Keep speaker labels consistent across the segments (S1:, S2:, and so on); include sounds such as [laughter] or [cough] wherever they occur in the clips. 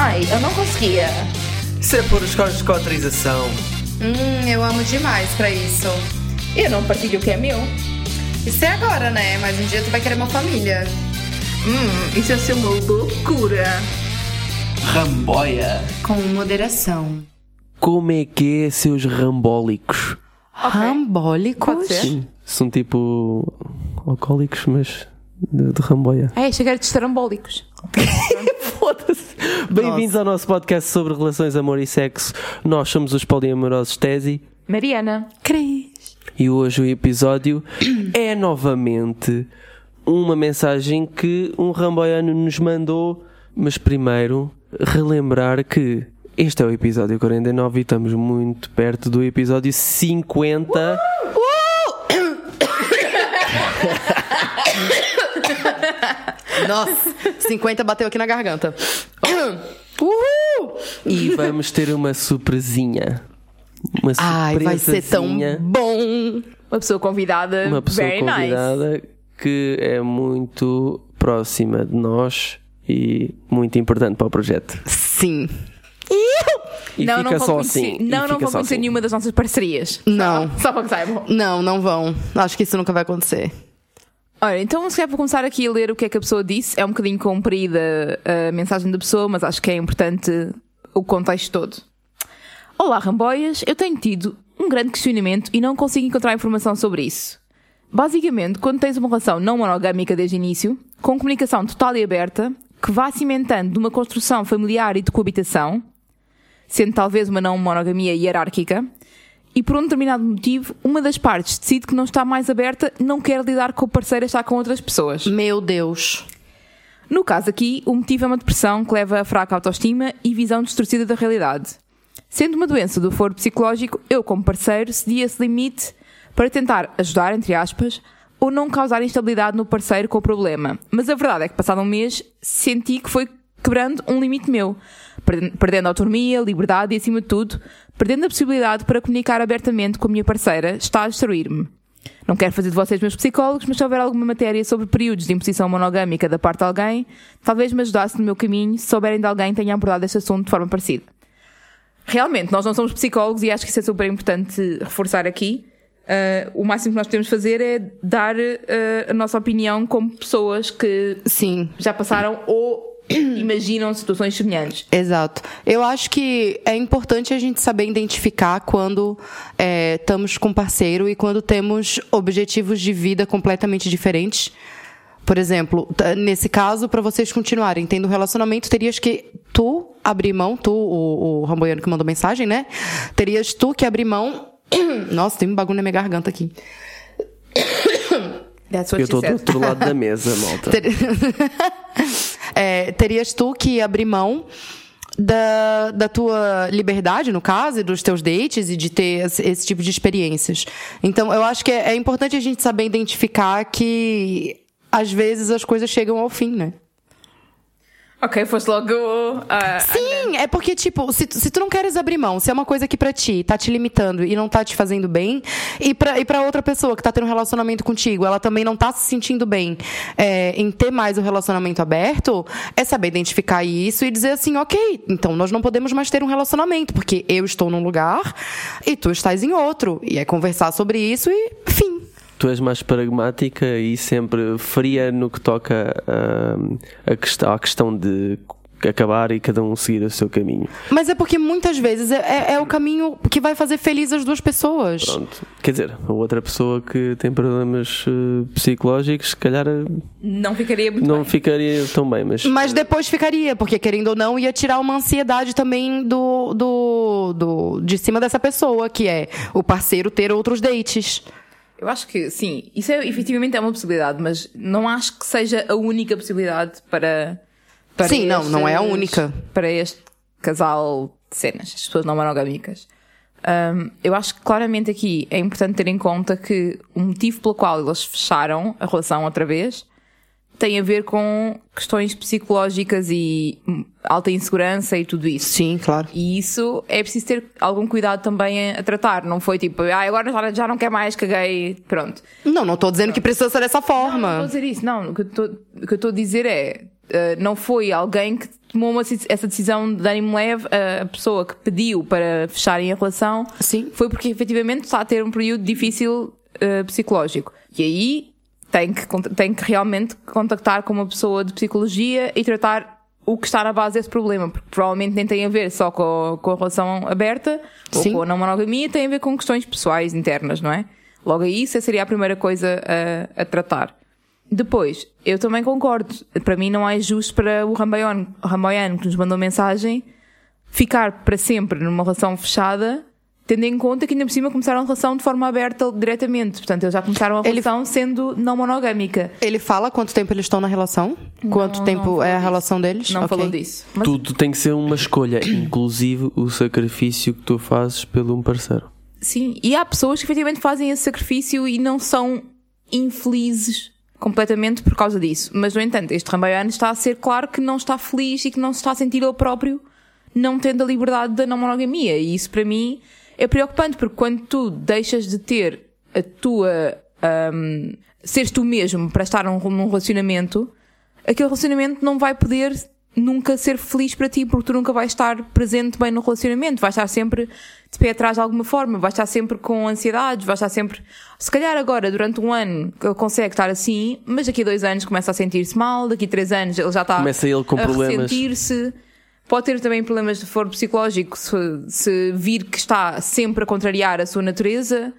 S1: Ai, eu não conseguia.
S2: Isso é por escolas de cotrização.
S1: Hum, eu amo demais pra isso. E eu não partilho o que é meu. Isso é agora, né? Mas um dia tu vai querer uma família. Hum, isso ia ser uma loucura.
S2: Ramboia.
S1: Com moderação.
S3: Como é que é seus rambólicos?
S4: Rambólicos?
S1: Pode ser.
S3: Sim, são tipo alcoólicos, mas de, de ramboia.
S1: É, chegar de estrambólicos. [laughs]
S3: Foda-se. Bem-vindos ao nosso podcast sobre relações, amor e sexo. Nós somos os poliamorosos Tesi
S1: Mariana.
S4: Cris.
S3: e hoje o episódio é novamente uma mensagem que um ramboiano nos mandou. Mas primeiro, relembrar que este é o episódio 49 e estamos muito perto do episódio 50.
S4: Nossa, 50 bateu aqui na garganta. [coughs] Uhul!
S3: E vamos ter uma surpresinha. Uma
S4: Ai, vai ser tão bom.
S1: Uma pessoa convidada.
S3: Uma pessoa
S1: very nice.
S3: convidada que é muito próxima de nós e muito importante para o projeto.
S4: Sim.
S3: E
S1: não,
S3: fica
S1: não vão
S3: só
S1: conhecer,
S3: assim.
S1: não, não vão conhecer
S3: assim.
S1: nenhuma das nossas parcerias.
S4: Não.
S1: Só, só para que saibam.
S4: Não, não vão. Acho que isso nunca vai acontecer.
S1: Olha, então se calhar vou começar aqui a ler o que é que a pessoa disse. É um bocadinho comprida a mensagem da pessoa, mas acho que é importante o contexto todo. Olá, Ramboias. Eu tenho tido um grande questionamento e não consigo encontrar informação sobre isso. Basicamente, quando tens uma relação não monogâmica desde o início, com comunicação total e aberta, que vá cimentando de uma construção familiar e de coabitação, sendo talvez uma não monogamia hierárquica, e por um determinado motivo, uma das partes decide que não está mais aberta, não quer lidar com o parceiro a estar com outras pessoas.
S4: Meu Deus.
S1: No caso aqui, o motivo é uma depressão que leva a fraca autoestima e visão distorcida da realidade. Sendo uma doença do foro psicológico, eu, como parceiro, cedi esse limite para tentar ajudar, entre aspas, ou não causar instabilidade no parceiro com o problema. Mas a verdade é que, passado um mês, senti que foi quebrando um limite meu, perdendo autonomia, liberdade e, acima de tudo, perdendo a possibilidade para comunicar abertamente com a minha parceira, está a destruir-me. Não quero fazer de vocês meus psicólogos, mas se houver alguma matéria sobre períodos de imposição monogâmica da parte de alguém, talvez me ajudasse no meu caminho se souberem de alguém que tenha abordado este assunto de forma parecida. Realmente, nós não somos psicólogos e acho que isso é super importante reforçar aqui. Uh, o máximo que nós podemos fazer é dar uh, a nossa opinião como pessoas que
S4: Sim.
S1: já passaram ou [clears throat] imaginam situações semelhantes.
S4: Exato. Eu acho que é importante a gente saber identificar quando é, estamos com parceiro e quando temos objetivos de vida completamente diferentes. Por exemplo, nesse caso, para vocês continuarem tendo um relacionamento, terias que tu abrir mão, tu, o, o Ramboiano que mandou mensagem, né? Terias tu que abrir mão. [clears throat] Nossa, tem um bagulho na minha garganta aqui. [coughs]
S1: That's
S3: Eu
S1: what
S3: estou
S1: she
S3: do outro lado da mesa, [laughs] malta. [laughs]
S4: É, terias tu que abrir mão da, da tua liberdade, no caso, e dos teus dates e de ter esse, esse tipo de experiências. Então, eu acho que é, é importante a gente saber identificar que às vezes as coisas chegam ao fim, né?
S1: Ok, foste logo. ah,
S4: Sim, é porque, tipo, se, se tu não queres abrir mão, se é uma coisa que pra ti tá te limitando e não tá te fazendo bem, e pra, e pra outra pessoa que tá tendo um relacionamento contigo, ela também não tá se sentindo bem é, em ter mais o relacionamento aberto, é saber identificar isso e dizer assim, ok, então nós não podemos mais ter um relacionamento, porque eu estou num lugar e tu estás em outro. E é conversar sobre isso e fim.
S3: Tu és mais pragmática e sempre fria no que toca hum, a questão, à questão de acabar e cada um seguir o seu caminho.
S4: Mas é porque muitas vezes é, é- é o caminho que vai fazer feliz as duas pessoas.
S3: Pronto. Quer dizer, a outra pessoa que tem problemas eh, psicológicos, se calhar eh,
S1: não ficaria muito
S3: não
S1: bem.
S3: ficaria tão bem, mas,
S4: Mas depois ficaria, porque querendo ou não, ia tirar uma ansiedade também do, do, do de cima dessa pessoa, que é o parceiro ter outros dates.
S1: Eu acho que sim, isso é, efetivamente é uma possibilidade, mas não acho que seja a única possibilidade para. para
S4: Sim, não, não é a
S1: estes-
S4: única.
S1: Para este casal de cenas, as pessoas não monogâmicas. Hum, eu acho que claramente aqui é importante ter em conta que o motivo pelo qual eles fecharam a relação outra vez tem a ver com questões psicológicas e alta insegurança e tudo isso.
S4: Sim, claro.
S1: E isso é preciso ter algum cuidado também a, tratar. Não foi tipo, ah, agora já, não quer mais, caguei, pronto.
S4: Não, não estou dizendo que precisa ser dessa
S1: Não, não estou a
S4: forma.
S1: dizer isso, não. O que eu estou- o que eu estou a dizer é, Uh, não foi alguém que tomou uma, essa decisão de ânimo leve, a pessoa que pediu para fecharem a relação,
S4: Sim.
S1: foi porque efetivamente está a ter um período difícil uh, psicológico. E aí tem que, tem que realmente contactar com uma pessoa de psicologia e tratar o que está na base desse problema, porque provavelmente nem tem a ver só com, com a relação aberta
S4: Sim.
S1: ou com a não monogamia, tem a ver com questões pessoais internas, não é? Logo aí, isso seria a primeira coisa a, a tratar. Depois, eu também concordo. Para mim não é justo para o Ramboiano, Ramboiano que nos mandou mensagem ficar para sempre numa relação fechada tendo em conta que ainda por cima começaram a relação de forma aberta diretamente. Portanto, eles já começaram a
S4: Ele-
S1: relação sendo não monogâmica.
S4: Ele fala quanto tempo eles estão na relação? Quanto
S1: Não,
S4: tempo
S1: não
S4: é a
S1: disso.
S4: relação deles?
S1: Não
S4: Ok.
S1: falou disso. Mas
S3: Tudo tem que ser uma escolha, inclusive o sacrifício que tu fazes pelo um parceiro.
S1: Sim, e há pessoas que efetivamente fazem esse sacrifício e não são infelizes completamente por causa disso. Mas, no entanto, este Rambaiano está a ser claro que não está feliz e que não se está a sentir ele próprio não tendo a liberdade da não monogamia. E isso, para mim, é preocupante, porque quando tu deixas de ter a tua. Um, seres tu mesmo para estar num, num relacionamento, aquele relacionamento não vai poder nunca ser feliz para ti, porque tu nunca vais estar presente bem no relacionamento, vais estar sempre de pé atrás de alguma forma, vais estar sempre com ansiedades, vais estar sempre. Se calhar agora, durante um ano, ele consegue estar assim, mas daqui a dois anos começa a sentir-se mal, daqui a três anos ele já está
S3: Começa ele com
S1: a
S3: problemas.
S1: ressentir-se. Pode ter também problemas de foro psicológico se, se vir que está sempre a contrariar a sua natureza.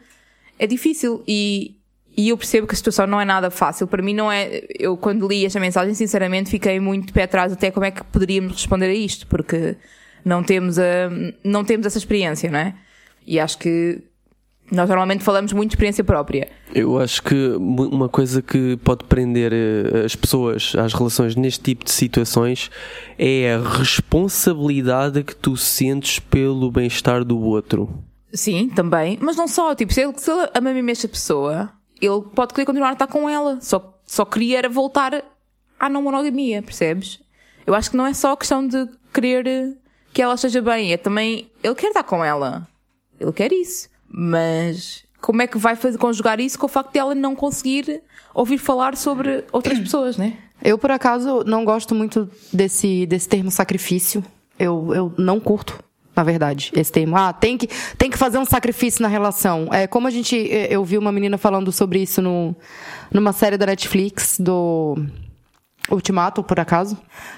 S1: É difícil e, e eu percebo que a situação não é nada fácil. Para mim não é. Eu quando li esta mensagem, sinceramente, fiquei muito de pé atrás até como é que poderíamos responder a isto, porque não temos a, não temos essa experiência, não é? E acho que nós normalmente falamos muito de experiência própria.
S3: Eu acho que uma coisa que pode prender eh, as pessoas às relações neste tipo de situações é a responsabilidade que tu sentes pelo bem-estar do outro.
S1: Sim, também. Mas não só, tipo, se ele, se ele ama mesmo esta pessoa, ele pode querer continuar a estar com ela. Só, só queria era voltar à não monogamia, percebes? Eu acho que não é só questão de querer que ela esteja bem, é também. Ele quer estar com ela. Ele quer isso. Mas como é que vai fazer, conjugar isso com o facto de ela não conseguir ouvir falar sobre outras pessoas, né?
S4: Eu, por acaso, não gosto muito desse, desse termo sacrifício. Eu, eu não curto, na verdade, esse termo. Ah, tem que, tem que fazer um sacrifício na relação. É, como a gente. eh, Eu vi uma menina falando sobre isso no, numa série da Netflix, do. Ultimato, por acaso.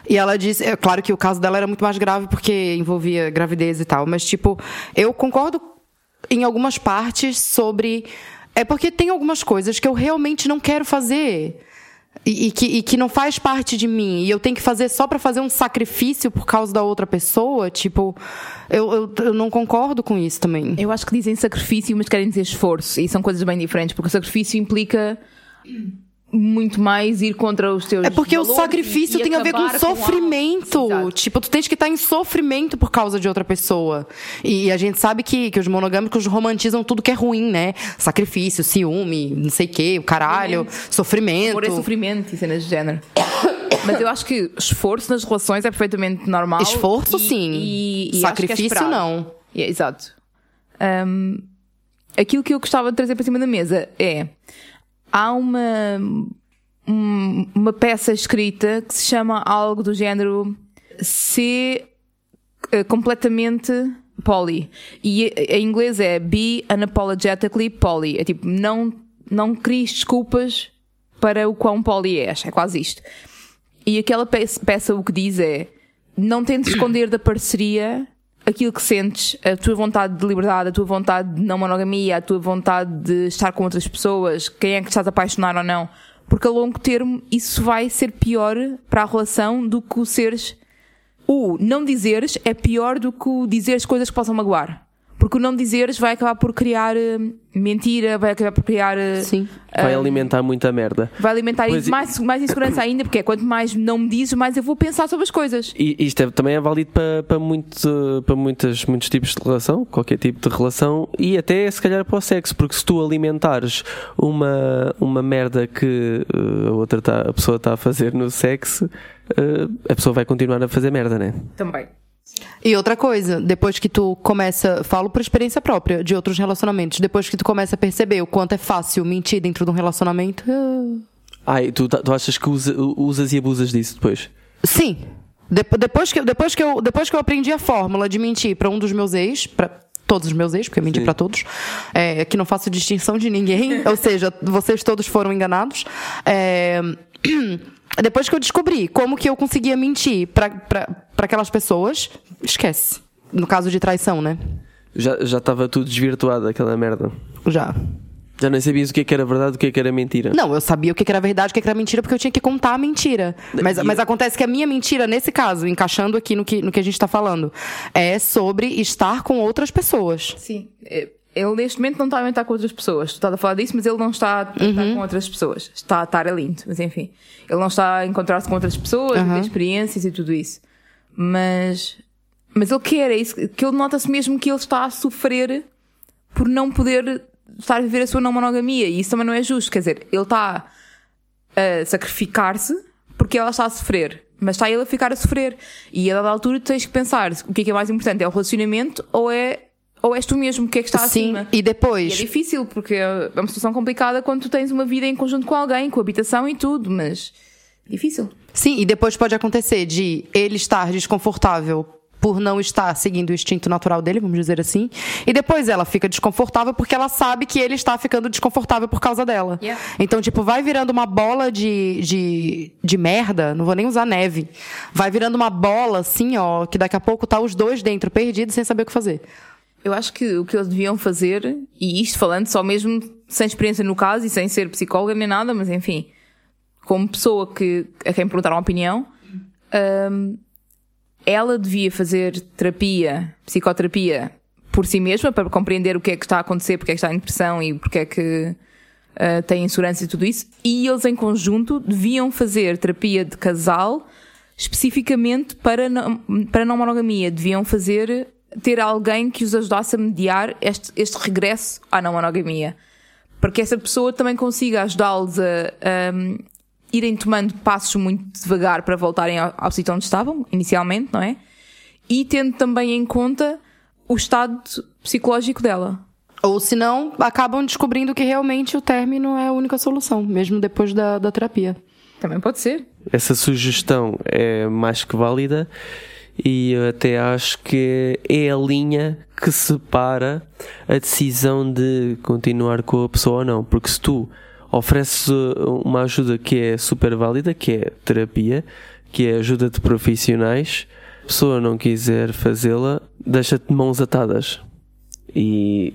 S4: E ela disse, é claro que o caso dela era muito mais grave porque envolvia gravidez e tal, mas tipo, eu concordo em algumas partes sobre é porque tem algumas coisas que eu realmente não quero fazer. E, e que, e que não faz parte de mim. E eu tenho que fazer só pra fazer um sacrifício por causa da outra pessoa. Tipo, eu, eu, eu não concordo com isso também.
S1: Eu acho que dizem sacrifício, mas querem dizer esforço. E são coisas bem diferentes, porque o sacrifício implica muito mais ir contra os teus
S4: É porque o sacrifício
S1: e- e
S4: tem a ver com sofrimento.
S1: Exato.
S4: tipo, tu tens que estar em sofrimento por causa de outra pessoa. E a gente sabe que, que os monogâmicos romantizam tudo que é ruim, né? Sacrifício, ciúme, não sei o quê, o caralho, sofrimento.
S1: Amor é sofrimento e cenas de género. [coughs] Mas eu acho que esforço nas relações é perfeitamente normal.
S4: Esforço,
S1: e-
S4: sim.
S1: é
S4: Sacrifício,
S1: esperado.
S4: não.
S1: É, exato. Hum, aquilo que eu gostava de trazer para cima da mesa é. Há uma. um- uma peça escrita que se chama algo do género ser eh, completamente poly. E eh, em inglês é be unapologetically poly. É tipo, não, não cries desculpas para o quão poly és. É quase isto. E aquela peça, peça o que diz é: não tentes esconder da parceria aquilo que sentes, a tua vontade de liberdade, a tua vontade de não monogamia, a tua vontade de estar com outras pessoas, quem é que estás a apaixonar ou não. Porque a longo termo isso vai ser pior para a relação do que o seres. O não dizeres é pior do que o dizeres coisas que possam magoar. Porque o não dizeres vai acabar por criar eh, mentira, vai acabar por criar. eh,
S4: Sim.
S3: Vai alimentar muita merda.
S1: Vai alimentar
S3: Pois e-
S1: mais, mais insegurança ainda, porque é quanto mais não me dizes, mais eu vou pensar sobre as coisas.
S3: E isto é- também é válido para, para, muito, para muitas, muitos tipos de relação, qualquer tipo de relação, e até se calhar para o sexo, porque se tu alimentares uma, uma merda que a, outra tá, a pessoa está a fazer no sexo, a pessoa vai continuar a fazer merda, né?
S1: Também.
S4: E outra coisa, depois que tu começa, falo por experiência própria de outros relacionamentos, depois que tu começa a perceber o quanto é fácil mentir dentro de um relacionamento, ah,
S3: Ai, tu, tá- tu achas que usa- usas e abusas disso depois?
S4: Sim. Dep- Depois que, depois, que eu, depois que eu aprendi a fórmula de mentir pra um dos meus ex, pra todos os meus ex, porque eu menti pra todos, é, que não faço distinção de ninguém, [laughs] ou seja, vocês todos foram enganados. é, [clears throat] depois que eu descobri como que eu conseguia mentir pra aquelas pessoas, esquece. No caso de traição, né?
S3: Já já estava tudo desvirtuado, aquela merda.
S4: Já.
S3: Já nem sabias o que é que era verdade e o que é que era mentira.
S4: Não, eu sabia o que que era verdade e o que que era mentira, porque eu tinha que contar a mentira. Mas, mas acontece que a minha mentira, nesse caso, encaixando aqui no que, no que a gente tá falando, é sobre estar com outras pessoas.
S1: Sim. Ele neste momento não está a estar com outras pessoas. Tu estás a falar disso, mas ele não está a estar
S4: Uhum.
S1: com outras pessoas. Está a estar é lindo, mas enfim. Ele não está a encontrar-se com outras pessoas, a
S4: Uhum.
S1: ter experiências e tudo isso. Mas, mas ele quer, é isso, que ele nota-se mesmo que ele está a sofrer por não poder estar a viver a sua não monogamia. E isso também não é justo. Quer dizer, ele está a sacrificar-se porque ela está a sofrer. Mas está ele a ficar a sofrer. E a dada altura tu tens que pensar o que é que é mais importante: é o relacionamento ou é ou és tu mesmo? Que é que está
S4: Sim,
S1: acima?
S4: e
S1: E é
S4: depois.
S1: difícil porque é uma situação complicada quando tu tens uma vida em conjunto com alguém, com habitação e tudo, mas difícil.
S4: Sim, e depois pode acontecer de ele estar desconfortável por não estar seguindo o instinto natural dele, vamos dizer assim. E depois ela fica desconfortável porque ela sabe que ele está ficando desconfortável por causa dela.
S1: Yeah.
S4: Então, tipo, vai virando uma bola de, de, de merda, não vou nem usar neve. Vai virando uma bola, assim, ó, que daqui a pouco tá os dois dentro, perdidos, sem saber o que fazer.
S1: Eu acho que o que eles deviam fazer, e isto falando só mesmo sem experiência no caso e sem ser psicóloga nem nada, mas enfim, como pessoa que, a quem perguntaram a opinião, hum, ela devia fazer terapia, psicoterapia, por si mesma, para compreender o que é que está a acontecer, porque é que está em depressão e porque é que ah, tem insegurança e tudo isso. E eles, em conjunto, deviam fazer terapia de casal especificamente para não, para não monogamia. Deviam fazer, ter alguém que os ajudasse a mediar este, este regresso à não monogamia. Para que essa pessoa também consiga ajudá-los a, a irem tomando passos muito devagar para voltarem ao, ao sítio onde estavam, inicialmente, não é? E tendo também em conta o estado psicológico dela.
S4: Ou se não, acabam descobrindo que realmente o término é a única solução, mesmo depois da, da terapia.
S1: Também pode ser.
S3: Essa sugestão é mais que válida e eu até acho que é a linha que separa a decisão de continuar com a pessoa ou não. Porque se tu ofereces uh, uma ajuda que é super válida, que é terapia, que é ajuda de profissionais, a pessoa não quiser fazê-la, deixa-te de mãos atadas. E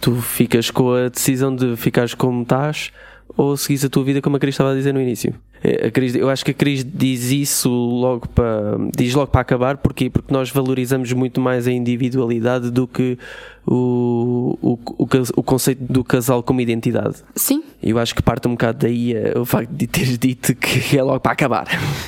S3: tu ficas com a decisão de ficares como estás ou seguires a tua vida como a Cris estava a dizer no início. É, A Cris, eu acho que a Cris diz isso logo para diz logo para acabar porquê? porque nós valorizamos muito mais a individualidade do que o, o, o, o conceito do casal como identidade.
S4: Sim.
S3: Eu acho que parte um bocado daí eh, o facto de teres dito que [laughs] é logo para acabar.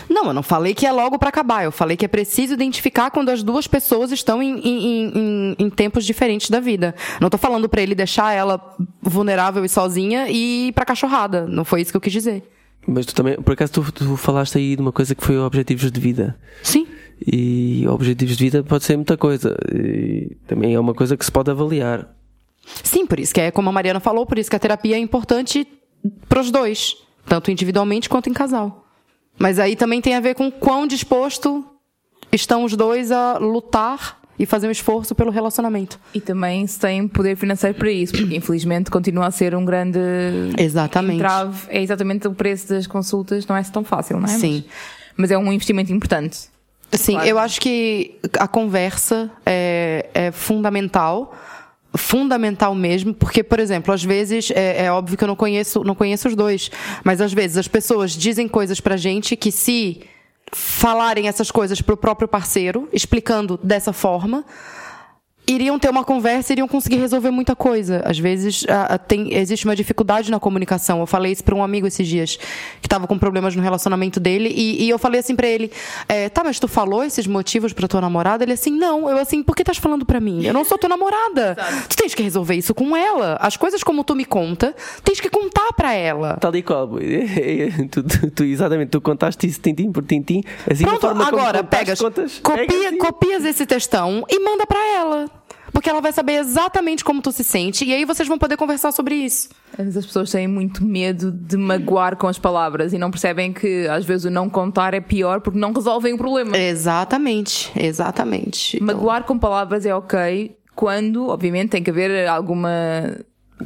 S4: Não, eu não falei que é logo pra acabar. Eu falei que é preciso identificar quando as duas pessoas estão em, em- em- em tempos diferentes da vida. Não tô falando pra ele deixar ela vulnerável e sozinha e ir pra cachorrada. Não foi isso que eu quis dizer.
S3: Mas tu também, por acaso, tu, tu falaste aí de uma coisa que foi objetivos de vida.
S4: Sim.
S3: E objetivos de vida pode ser muita coisa. E também é uma coisa que se pode avaliar.
S4: Sim, por isso que é como a Mariana falou, por isso que a terapia é importante pros dois, tanto individualmente quanto em casal. Mas aí também tem a ver com quão disposto estão os dois a lutar e fazer um esforço pelo relacionamento.
S1: E também se tem poder financeiro para isso, porque infelizmente continua a ser um grande
S4: Exatamente.
S1: entrave. É exatamente o preço das consultas, não é tão fácil, não é?
S4: Sim.
S1: Mas, mas é um investimento importante.
S4: Sim,
S1: Claro.
S4: eu acho que a conversa é, é fundamental. Fundamental mesmo, porque, por exemplo, às vezes, é, é óbvio que eu não conheço, não conheço os dois, mas às vezes as pessoas dizem coisas pra gente que se falarem essas coisas pro próprio parceiro, explicando dessa forma, iriam ter uma conversa, iriam conseguir resolver muita coisa. Às vezes a- a- tem, existe uma dificuldade na comunicação. Eu falei isso para um amigo esses dias que estava com problemas no relacionamento dele e, e eu falei assim para ele: é, "Tá, mas tu falou esses motivos para tua namorada?" Ele assim: "Não". Eu assim: "Por que estás falando para mim? Eu não sou tua namorada. [laughs] Tu tens que resolver isso com ela. As coisas como tu me conta, tens que contar para ela."
S3: Tal e qual. [laughs] tu, tu, tu- exatamente, tu contaste isso tintim por tintim. Assim,
S4: Pronto, agora
S3: contaste,
S4: pegas,
S3: contas,
S4: copia,
S3: pegas
S4: copias esse textão e manda pra ela. Porque ela vai saber exatamente como tu se sente e aí vocês vão poder conversar sobre isso.
S1: As pessoas têm muito medo de magoar com as palavras e não percebem que às vezes o não contar é pior porque não resolvem o problema.
S4: Exatamente, exatamente. Então,
S1: Magoar com palavras é ok quando, obviamente, tem que haver alguma.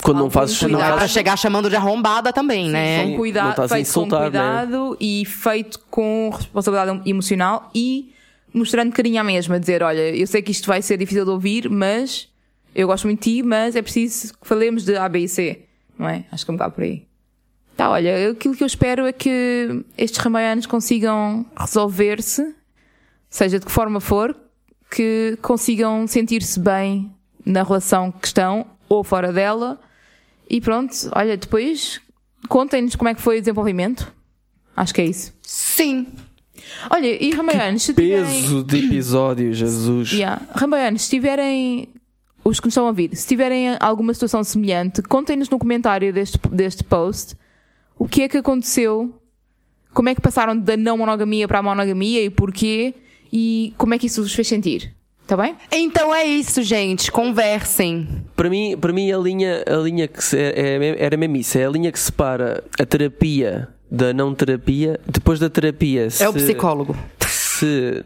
S3: Quando não fazes.
S1: Cuidado.
S4: não é pra
S3: fazes
S4: chegar chamando de arrombada também, né?
S1: com cuidado, feito
S3: insultar,
S1: com
S3: né?
S1: cuidado e feito com responsabilidade emocional e mostrando carinho à mesma, dizer, olha, eu sei que isto vai ser difícil de ouvir, mas eu gosto muito de ti, mas é preciso que falemos de A, B e C, não é? Acho que é um bocado por aí. Tá, olha, aquilo que eu espero é que estes ramaianos consigam resolver-se, seja de que forma for, que consigam sentir-se bem na relação que estão ou fora dela. E pronto, olha, depois contem-nos como é que foi o desenvolvimento. Acho que é isso.
S4: Sim.
S1: Olha, e Ramaianos, se tiverem.
S3: Peso de episódio, Jesus.
S1: Yeah. Se tiverem. Os que nos estão a ouvir, se tiverem alguma situação semelhante, contem-nos no comentário deste, deste post o que é que aconteceu, como é que passaram da não monogamia para a monogamia e porquê, e como é que isso vos fez sentir. Está bem?
S4: Então é isso, gente. Conversem.
S3: Para mim, para mim a linha, a linha que se, é, é- era mesmo isso, é a linha que separa a terapia da não terapia. Depois da terapia, se,
S4: É o psicólogo.
S3: se,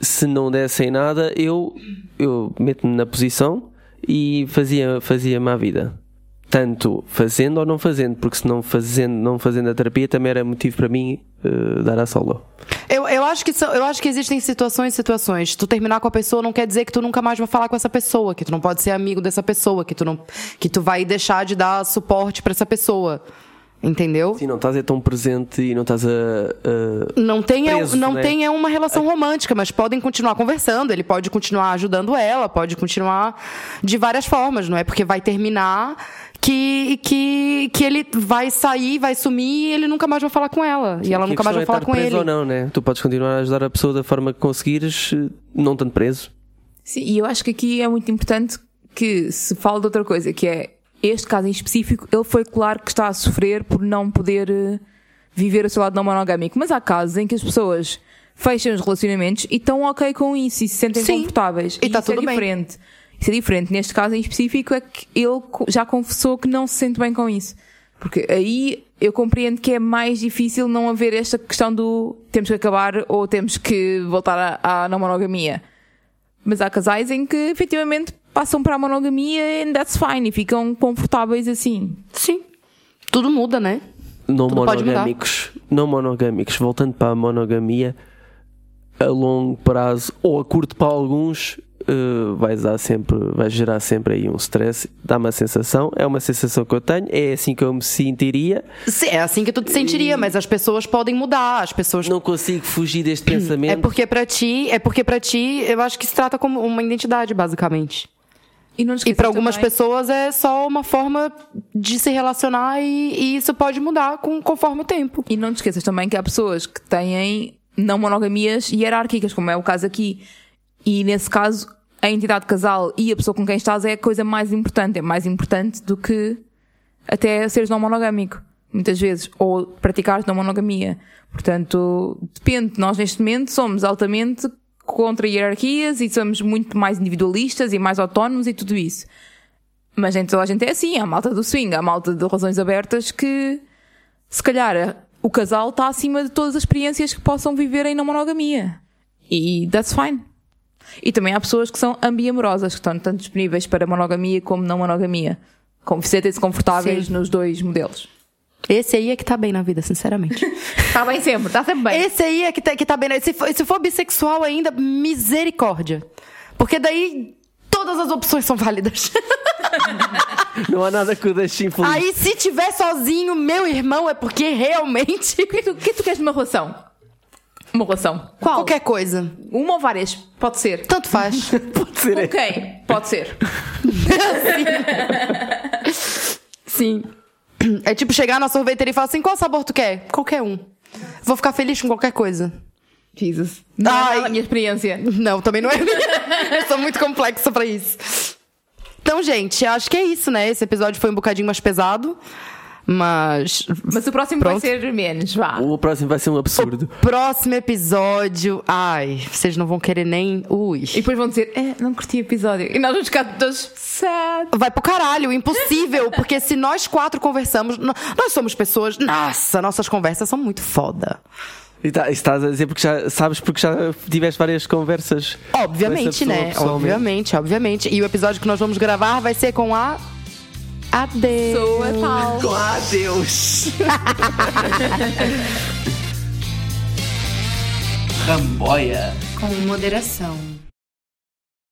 S3: se não dessem nada, eu, eu meto-me na posição e fazia, fazia-me à vida. Tanto fazendo ou não fazendo, porque se não fazendo, não fazendo a terapia também era motivo para mim eh, dar a solo.
S4: Eu, eu, acho que são- eu acho que existem situações e situações. Tu terminar com a pessoa não quer dizer que tu nunca mais vai falar com essa pessoa, que tu não pode ser amigo dessa pessoa, que tu não que tu vai deixar de dar suporte pra essa pessoa. Entendeu?
S3: Sim, não estás a tão presente e não estás a. a-
S4: Não tem, é-
S3: Preso,
S4: não
S3: né?
S4: tem é uma relação romântica, mas podem continuar conversando, ele pode continuar ajudando ela, pode continuar de várias formas, não é porque vai terminar que, que, que ele vai sair, vai sumir e ele nunca mais vai falar com ela. E ela nunca mais vai
S3: é
S4: falar
S3: estar
S4: com
S3: preso
S4: ele.
S3: ou não, né? Tu podes continuar a ajudar a pessoa da forma que conseguires, não tanto preso.
S1: Sim, e eu acho que aqui é muito importante que se fale de outra coisa, que é este caso em específico, ele foi claro que está a sofrer por não poder eh, viver o seu lado não monogâmico. Mas há casos em que as pessoas fecham os relacionamentos e estão ok com isso e se sentem
S4: Sim.
S1: confortáveis.
S4: E tá
S1: isso é
S4: tudo bem.
S1: diferente. Isso é diferente. Neste caso em específico é que ele já confessou que não se sente bem com isso. Porque aí eu compreendo que é mais difícil não haver esta questão do temos que acabar ou temos que voltar à, à não monogamia. Mas há casais em que efetivamente passam para a monogamia and that's fine e ficam confortáveis assim.
S4: Sim. Tudo muda, né?
S3: Não
S4: Tudo
S3: monogâmicos. Não monogâmicos. Voltando para a monogamia, a longo prazo, ou a curto para alguns, eh, vai, dar sempre, vai gerar sempre aí um stress. Dá-me a sensação, é uma sensação que eu tenho, é assim que eu me sentiria.
S4: Sim, é assim que tu te sentiria, mas as pessoas podem mudar, as pessoas
S3: Não consigo fugir deste
S4: É
S3: pensamento.
S4: porque pra ti, é porque para ti, eu acho que se trata como uma identidade, basicamente.
S1: E,
S4: E para algumas
S1: também-
S4: pessoas é só uma forma de se relacionar e, e isso pode mudar com, conforme o tempo.
S1: E não te esqueças também que há pessoas que têm não monogamias hierárquicas, como é o caso aqui. E nesse caso, a entidade casal e a pessoa com quem estás é a coisa mais importante. É mais importante do que até seres não monogâmico, muitas vezes. Ou praticares não monogamia. Portanto, depende. Nós neste momento somos altamente contra hierarquias e somos muito mais individualistas e mais autónomos e tudo isso. Mas nem toda a gente é assim. Há a malta do swing, há a malta de relações abertas que se calhar o casal está acima de todas as experiências que possam viver em não monogamia. E that's fine. E também há pessoas que são ambiamorosas, que estão tanto disponíveis para monogamia como não monogamia. Como sentem-se confortáveis
S4: Sim.
S1: nos dois modelos.
S4: Esse aí é que tá bem na vida, sinceramente.
S1: Está [laughs] bem sempre, está sempre bem.
S4: Esse aí é que tá, que tá bem. na- Se for, se for bissexual ainda, misericórdia. Porque daí todas as opções são válidas. [laughs]
S3: Não há nada que o deixe infeliz.
S4: Aí se tiver sozinho, meu irmão, é porque realmente.
S1: O que, tu, que tu queres numa relação? Uma relação. Qual?
S4: Qualquer coisa.
S1: Uma ou várias? Pode ser.
S4: Tanto faz. [laughs]
S3: Pode ser.
S1: Com quem? Pode ser.
S4: Sim. É tipo chegar na sorveteria e falar assim: qual sabor tu quer? Qualquer um. Vou ficar feliz com qualquer coisa.
S1: Jesus. Não
S4: Ai.
S1: é a minha experiência. [laughs]
S4: Não, também não é minha. [laughs] Eu sou muito complexa pra isso. Então, gente, acho que é isso, né? Esse episódio foi um bocadinho mais pesado. Mas.
S1: Mas o próximo
S4: Pronto.
S1: vai ser menos, vá.
S3: O próximo vai ser um absurdo.
S4: Próximo episódio. Ai, vocês não vão querer nem. Ui.
S1: E depois vão dizer, é, não curti o episódio. E nós vamos ficar todos sad.
S4: Vai pro caralho, impossível. [laughs] Porque se nós quatro conversamos, nós somos pessoas. Nossa, nossas conversas são muito foda.
S3: E tá, estás a dizer porque já sabes porque já tiveste várias conversas. com essa
S4: Obviamente,
S3: pessoa
S4: né? Obviamente, obviamente. E o episódio que nós vamos gravar vai ser com a. Adeus.
S1: Sou a tal.
S2: Com adeus. [laughs]
S5: Ramboia.
S6: Com moderação.